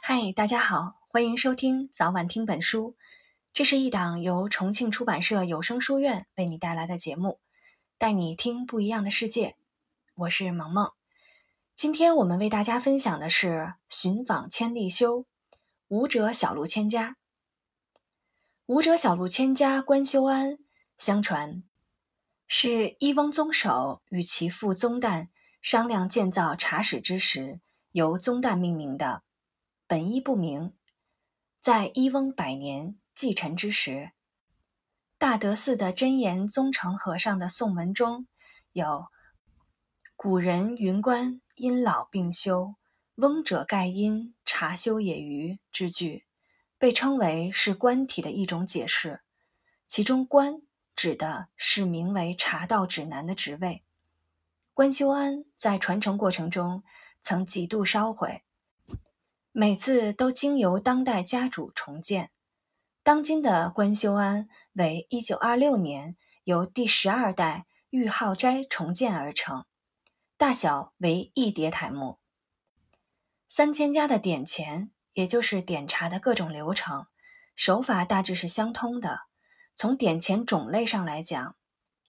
嗨，大家好，欢迎收听《早晚听本书》，这是一档由重庆出版社有声书院为你带来的节目，带你听不一样的世界。我是萌萌，今天我们为大家分享的是《寻访千利休》，武者小路千家。武者小路千家关修安，相传是一翁宗首与其父宗旦商量建造茶室之时，由宗旦命名的。本意不明，在伊翁百年继承之时，大德寺的真言宗成和尚的颂文中有“古人云观因老病休，翁者盖因茶修也余”之句，被称为是观体的一种解释。其中“观”指的是名为茶道指南的职位。观修安在传承过程中曾几度烧毁。每次都经由当代家主重建。当今的观修庵为一九二六年由第十二代玉浩斋重建而成，大小为一叠台木。三千家的点钱，也就是点茶的各种流程手法，大致是相通的。从点钱种类上来讲，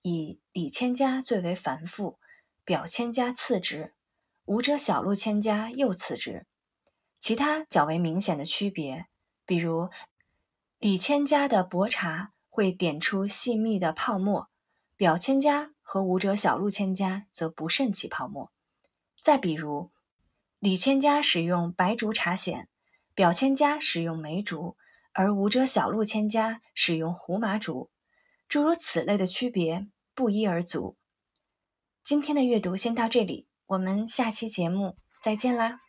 以里千家最为繁复，表千家次之，武者小路千家又次之。其他较为明显的区别，比如李千家的薄茶会点出细密的泡沫，表千家和武者小路千家则不甚起泡沫。再比如李千家使用白竹茶筅，表千家使用梅竹，而武者小路千家使用胡麻竹。诸如此类的区别不一而足。今天的阅读先到这里，我们下期节目再见啦！